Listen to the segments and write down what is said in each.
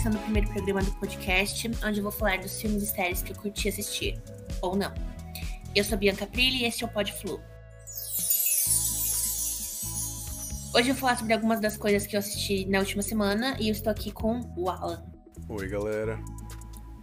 começando o primeiro programa do podcast, onde eu vou falar dos filmes e séries que eu curti assistir, ou não. Eu sou Bianca Prilli e este é o Pod Flu. Hoje eu vou falar sobre algumas das coisas que eu assisti na última semana e eu estou aqui com o Alan. Oi, galera.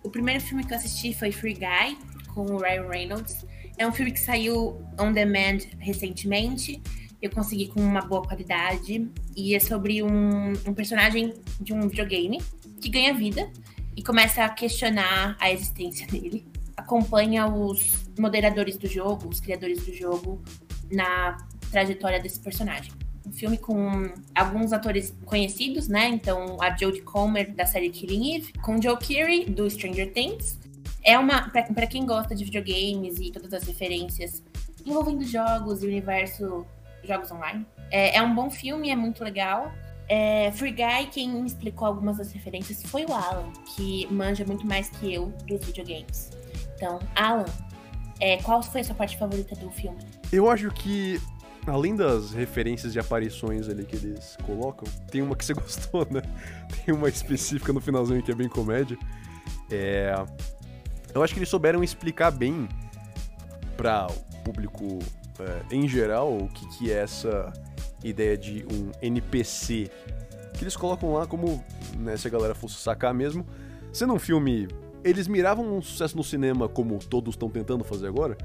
O primeiro filme que eu assisti foi Free Guy, com o Ryan Reynolds. É um filme que saiu on demand recentemente eu consegui com uma boa qualidade. E é sobre um, um personagem de um videogame que ganha vida e começa a questionar a existência dele. Acompanha os moderadores do jogo, os criadores do jogo, na trajetória desse personagem. Um filme com alguns atores conhecidos, né? Então, a Jodie Comer, da série Killing Eve, com Joe Keery, do Stranger Things. É uma. para quem gosta de videogames e todas as referências envolvendo jogos e universo jogos online. É, é um bom filme, é muito legal. É, Free Guy, quem me explicou algumas das referências foi o Alan, que manja muito mais que eu dos videogames. Então, Alan, é, qual foi a sua parte favorita do filme? Eu acho que, além das referências e aparições ali que eles colocam, tem uma que você gostou, né? Tem uma específica no finalzinho que é bem comédia. É... Eu acho que eles souberam explicar bem para o público é, em geral, o que, que é essa ideia de um NPC que eles colocam lá como, né, se a galera fosse sacar mesmo, sendo um filme. Eles miravam um sucesso no cinema como todos estão tentando fazer agora,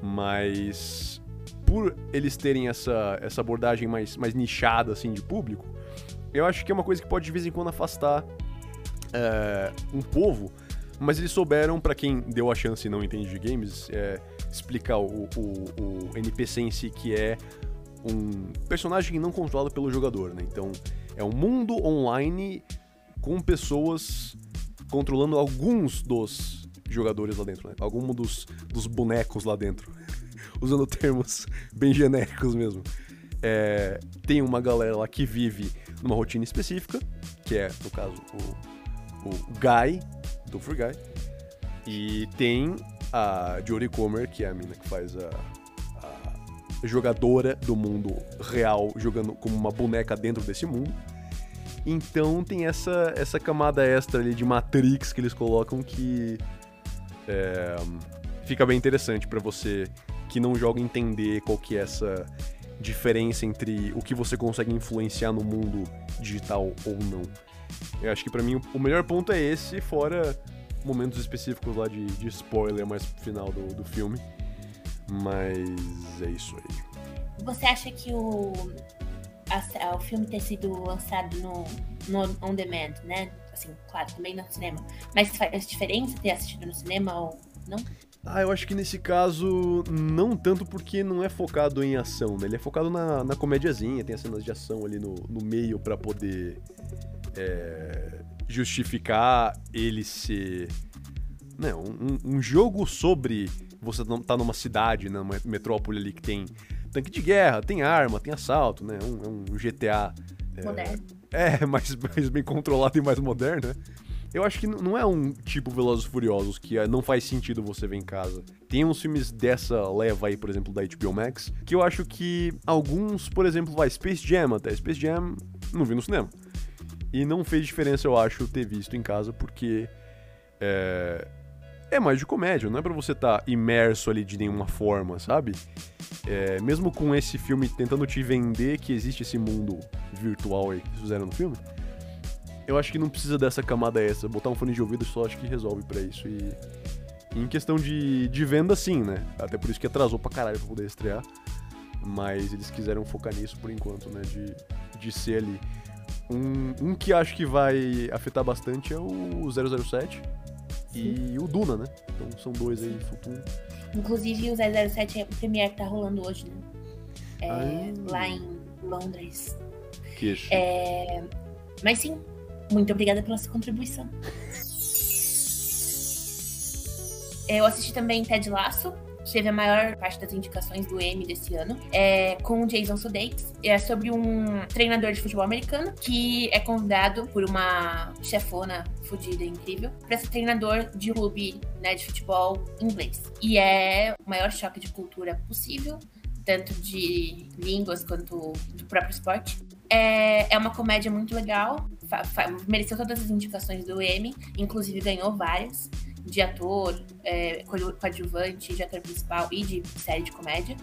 mas por eles terem essa, essa abordagem mais, mais nichada assim de público, eu acho que é uma coisa que pode de vez em quando afastar é, um povo, mas eles souberam, para quem deu a chance e não entende de games, é, explicar o, o, o NPC em si, que é um personagem não controlado pelo jogador, né? Então, é um mundo online com pessoas controlando alguns dos jogadores lá dentro, né? Alguns dos, dos bonecos lá dentro. Usando termos bem genéricos mesmo. É, tem uma galera lá que vive numa rotina específica, que é, no caso, o, o Guy, do Free Guy. E tem a Jodie Comer, que é a mina que faz a jogadora do mundo real, jogando como uma boneca dentro desse mundo. Então tem essa, essa camada extra ali de Matrix que eles colocam que é, fica bem interessante para você que não joga entender qual que é essa diferença entre o que você consegue influenciar no mundo digital ou não. Eu acho que para mim o melhor ponto é esse, fora momentos específicos lá de, de spoiler mais pro final do, do filme. Mas é isso aí. Você acha que o, a, o filme ter sido lançado no, no on demand, né? Assim, claro, também no cinema. Mas faz diferença ter assistido no cinema ou não? Ah, eu acho que nesse caso não tanto porque não é focado em ação, né? Ele é focado na, na comédiazinha, tem as cenas de ação ali no, no meio para poder é, justificar ele ser né, um, um jogo sobre você tá numa cidade, né, numa metrópole ali que tem tanque de guerra, tem arma, tem assalto, né? Um, um GTA. É, moderno. É, mais, mais bem controlado e mais moderno, né? Eu acho que não é um tipo Velozes Furiosos que é, não faz sentido você ver em casa. Tem uns filmes dessa leva aí, por exemplo, da HBO Max, que eu acho que alguns, por exemplo, vai Space Jam até. Space Jam não vi no cinema. E não fez diferença, eu acho, ter visto em casa, porque é, é mais de comédia, não é pra você estar tá imerso ali de nenhuma forma, sabe? É, mesmo com esse filme tentando te vender que existe esse mundo virtual aí que eles fizeram no filme, eu acho que não precisa dessa camada extra. Botar um fone de ouvido só acho que resolve para isso. E, e, em questão de, de venda, sim, né? Até por isso que atrasou pra caralho pra poder estrear. Mas eles quiseram focar nisso por enquanto, né? De, de ser ali um, um que acho que vai afetar bastante é o 007 Sim. e o Duna, né? Então são dois aí futuro. Inclusive o 007 é o Premiere que tá rolando hoje, né? É, ah. Lá em Londres. Que é, Mas sim, muito obrigada pela sua contribuição. Eu assisti também Ted Lasso, teve a maior parte das indicações do Emmy desse ano, é com Jason Sudeikis. É sobre um treinador de futebol americano que é convidado por uma chefona fodida incrível para ser treinador de clube né, de futebol inglês. E é o maior choque de cultura possível, tanto de línguas quanto do próprio esporte. É, é uma comédia muito legal, mereceu todas as indicações do Emmy, inclusive ganhou várias de ator, é, coadjuvante, de ator principal e de série de comédia.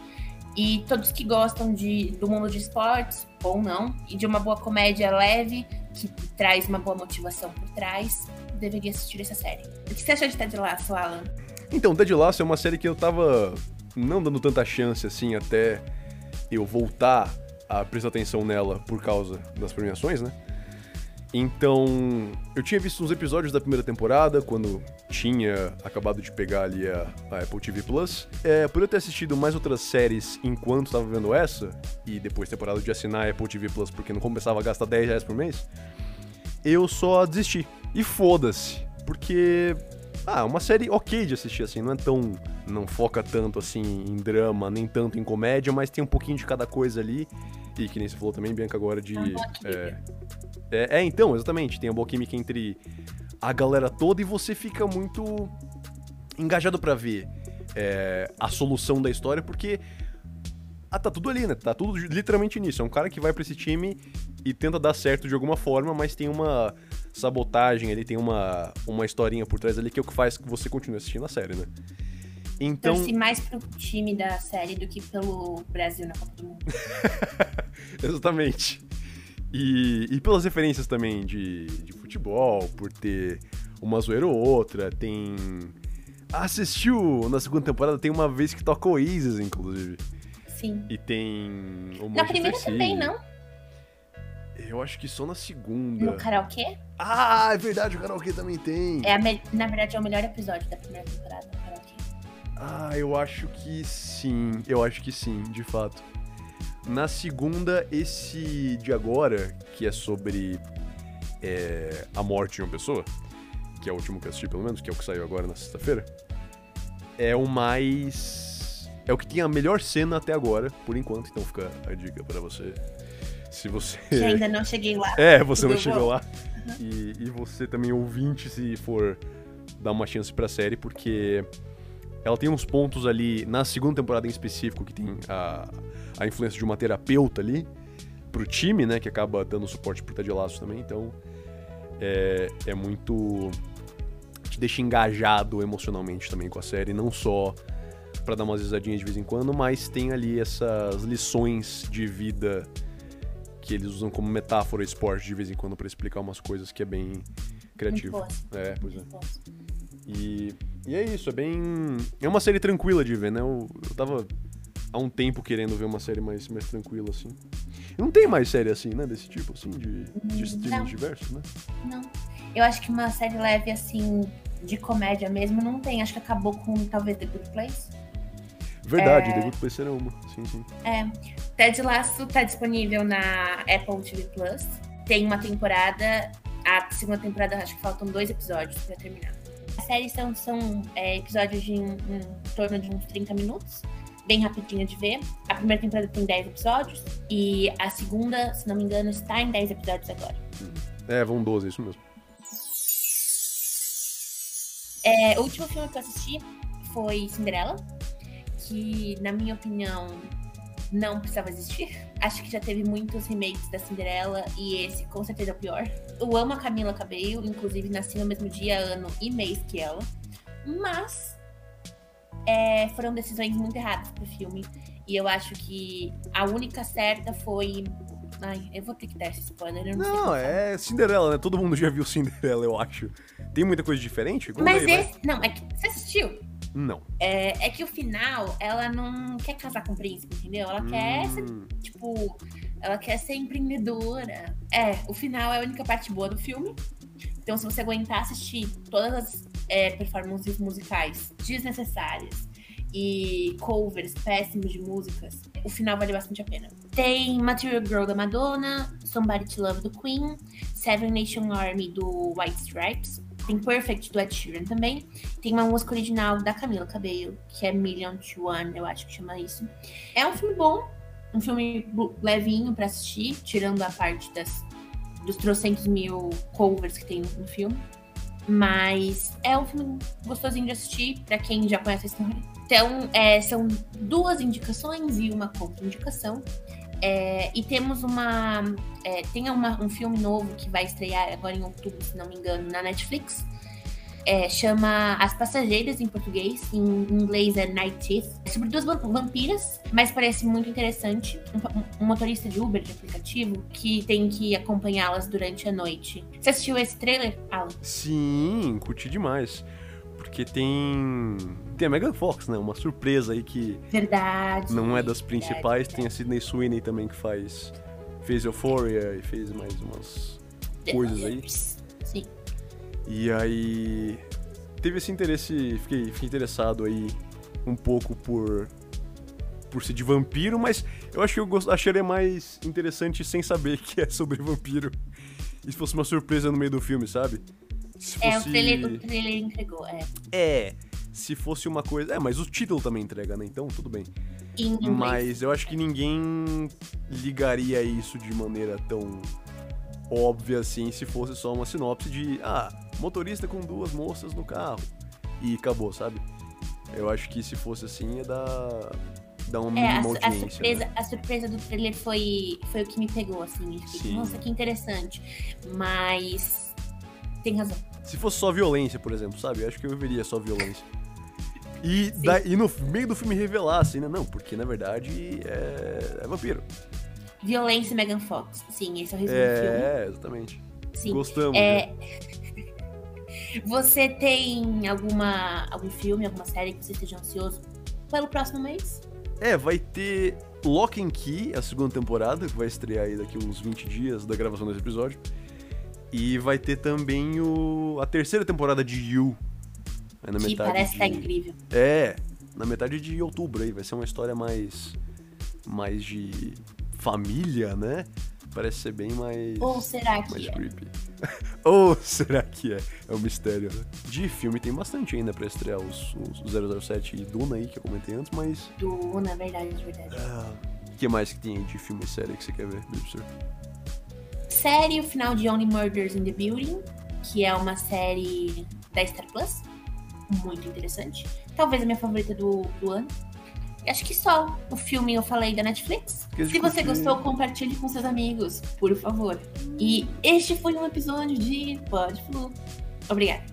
E todos que gostam de, do mundo de esportes, ou não, e de uma boa comédia leve, que traz uma boa motivação por trás, deveria assistir essa série. O que você achou de Ted Lasso, Alan? Então, Ted Lasso é uma série que eu tava não dando tanta chance assim até eu voltar a prestar atenção nela por causa das premiações, né? Então, eu tinha visto uns episódios da primeira temporada, quando tinha acabado de pegar ali a, a Apple TV Plus. É, por eu ter assistido mais outras séries enquanto estava vendo essa, e depois ter parado de assinar a Apple TV Plus porque não começava a gastar 10 reais por mês, eu só desisti. E foda-se, porque. Ah, uma série ok de assistir, assim, não é tão. Não foca tanto assim em drama, nem tanto em comédia, mas tem um pouquinho de cada coisa ali. E que nem você falou também, Bianca, agora de. É, é, é, então, exatamente. Tem a boa química entre a galera toda e você fica muito engajado para ver é, a solução da história, porque. Ah, tá tudo ali, né? Tá tudo literalmente nisso. É um cara que vai para esse time e tenta dar certo de alguma forma, mas tem uma sabotagem ali, tem uma, uma historinha por trás ali que é o que faz que você continue assistindo a série, né? Então. Torci mais pro time da série do que pelo Brasil na Copa do Mundo. Exatamente. E, e pelas referências também de, de futebol, por ter uma zoeira ou outra, tem. Assistiu na segunda temporada, tem uma vez que toca Oasis, inclusive. Sim. E tem. na primeira também, não? Eu acho que só na segunda. No karaokê? Ah, é verdade, o karaokê também tem. É me... Na verdade, é o melhor episódio da primeira temporada, o karaokê. Ah, eu acho que sim. Eu acho que sim, de fato. Na segunda, esse de agora, que é sobre é, a morte de uma pessoa, que é o último que eu assisti, pelo menos, que é o que saiu agora na sexta-feira, é o mais. É o que tem a melhor cena até agora, por enquanto, então fica a dica para você. Se você. Que ainda não cheguei lá. É, você não chegou lá. Uhum. E, e você também, ouvinte, se for dar uma chance pra série, porque ela tem uns pontos ali, na segunda temporada em específico, que tem a, a influência de uma terapeuta ali pro time, né? Que acaba dando suporte pro Ted Lasso também. Então, é, é muito... Te deixa engajado emocionalmente também com a série. Não só para dar umas risadinhas de vez em quando, mas tem ali essas lições de vida que eles usam como metáfora esporte de vez em quando para explicar umas coisas que é bem criativo. É, pois é. E, e é isso, é bem. É uma série tranquila de ver, né? Eu, eu tava há um tempo querendo ver uma série mais, mais tranquila, assim. Não tem mais série assim, né? Desse tipo, assim, de, de streaming diversos, né? Não. Eu acho que uma série leve, assim, de comédia mesmo, não tem. Acho que acabou com talvez The Good Place. Verdade, é... The Good Place era uma. Sim, sim. É. Ted Lasso tá disponível na Apple TV Plus. Tem uma temporada. A segunda temporada, acho que faltam dois episódios pra terminar. A série são, são é, episódios de um, um, em torno de uns 30 minutos bem rapidinha de ver. A primeira temporada tem 10 episódios e a segunda, se não me engano, está em 10 episódios agora. É, vão 12, isso mesmo. É, o último filme que eu assisti foi Cinderela, que, na minha opinião, não precisava existir. Acho que já teve muitos remakes da Cinderela e esse com certeza é o pior. Eu amo a Camila Cabello, inclusive nasci no mesmo dia, ano e mês que ela. Mas é, foram decisões muito erradas pro filme. E eu acho que a única certa foi. Ai, eu vou ter que dar esse spoiler. não, não é Cinderela, né? Todo mundo já viu Cinderela, eu acho. Tem muita coisa diferente? Mas aí, esse. Vai. Não, é que. Você assistiu? Não. É, é, que o final, ela não quer casar com o príncipe, entendeu? Ela hum. quer ser, tipo. Ela quer ser empreendedora. É, o final é a única parte boa do filme. Então, se você aguentar assistir todas as é, performances musicais desnecessárias e covers péssimos de músicas, o final vale bastante a pena. Tem Material Girl da Madonna, Somebody to Love do Queen, Seven Nation Army do White Stripes, tem Perfect do Ed Sheeran também. Tem uma música original da Camila Cabello, que é Million to One, eu acho que chama isso. É um filme bom, um filme levinho para assistir, tirando a parte das, dos trocentos mil covers que tem no filme. Mas é um filme gostosinho de assistir, para quem já conhece a história. Então, é, são duas indicações e uma contra-indicação. É, e temos uma. É, tem uma, um filme novo que vai estrear agora em outubro, se não me engano, na Netflix. É, chama As Passageiras em português, em inglês é Night Thief. É sobre duas vampiras, mas parece muito interessante. Um, um, motorista de Uber, de aplicativo, que tem que acompanhá-las durante a noite. Você assistiu esse trailer, Alan? Sim, curti demais. Porque tem. Tem a Megan Fox, né? Uma surpresa aí que. Verdade. Não é das principais. Verdade, tem a Sidney Sweeney também que faz. Fez Euphoria e fez mais umas coisas aí. Sim. E aí. Teve esse interesse. Fiquei, fiquei interessado aí um pouco por. Por ser de vampiro, mas eu acho que eu gost... acharia mais interessante sem saber que é sobre vampiro. E se fosse uma surpresa no meio do filme, sabe? Se fosse... É, o trailer, o trailer entregou, é. É, se fosse uma coisa. É, mas o título também entrega, né? Então tudo bem. Mas eu acho que ninguém ligaria isso de maneira tão óbvia assim se fosse só uma sinopse de ah, motorista com duas moças no carro. E acabou, sabe? Eu acho que se fosse assim ia dar. dar uma é, a. A surpresa, né? a surpresa do trailer foi, foi o que me pegou, assim. Fiquei, Nossa, que interessante. Mas. Tem razão. Se fosse só violência, por exemplo, sabe? Eu acho que eu veria só violência. E, da, e no meio do filme revelar, assim, né? Não, porque na verdade é, é vampiro. Violência Megan Fox. Sim, esse é o resumo é, do filme. É, exatamente. Sim. Gostamos. É... Né? Você tem alguma, algum filme, alguma série que você esteja ansioso pelo próximo mês? É, vai ter Lock and Key, a segunda temporada, que vai estrear aí daqui uns 20 dias da gravação desse episódio. E vai ter também o, a terceira temporada de You. É na que metade parece de... que tá incrível. É, na metade de outubro aí. Vai ser uma história mais. mais de família, né? Parece ser bem mais. Ou será que mais é? creepy. Ou será que é? É um mistério, né? De filme tem bastante ainda pra estrear os, os 007 e Duna aí, que eu comentei antes, mas. Duna, verdade, verdade. Ah, o que mais que tem aí de filme e série que você quer ver, Bibster? Série O Final de Only Murders in the Building, que é uma série da Star Plus. Muito interessante. Talvez a minha favorita do, do ano. Acho que só o filme eu falei da Netflix. Se você gostou, compartilhe com seus amigos, por favor. E este foi um episódio de Pode Flu. Obrigada.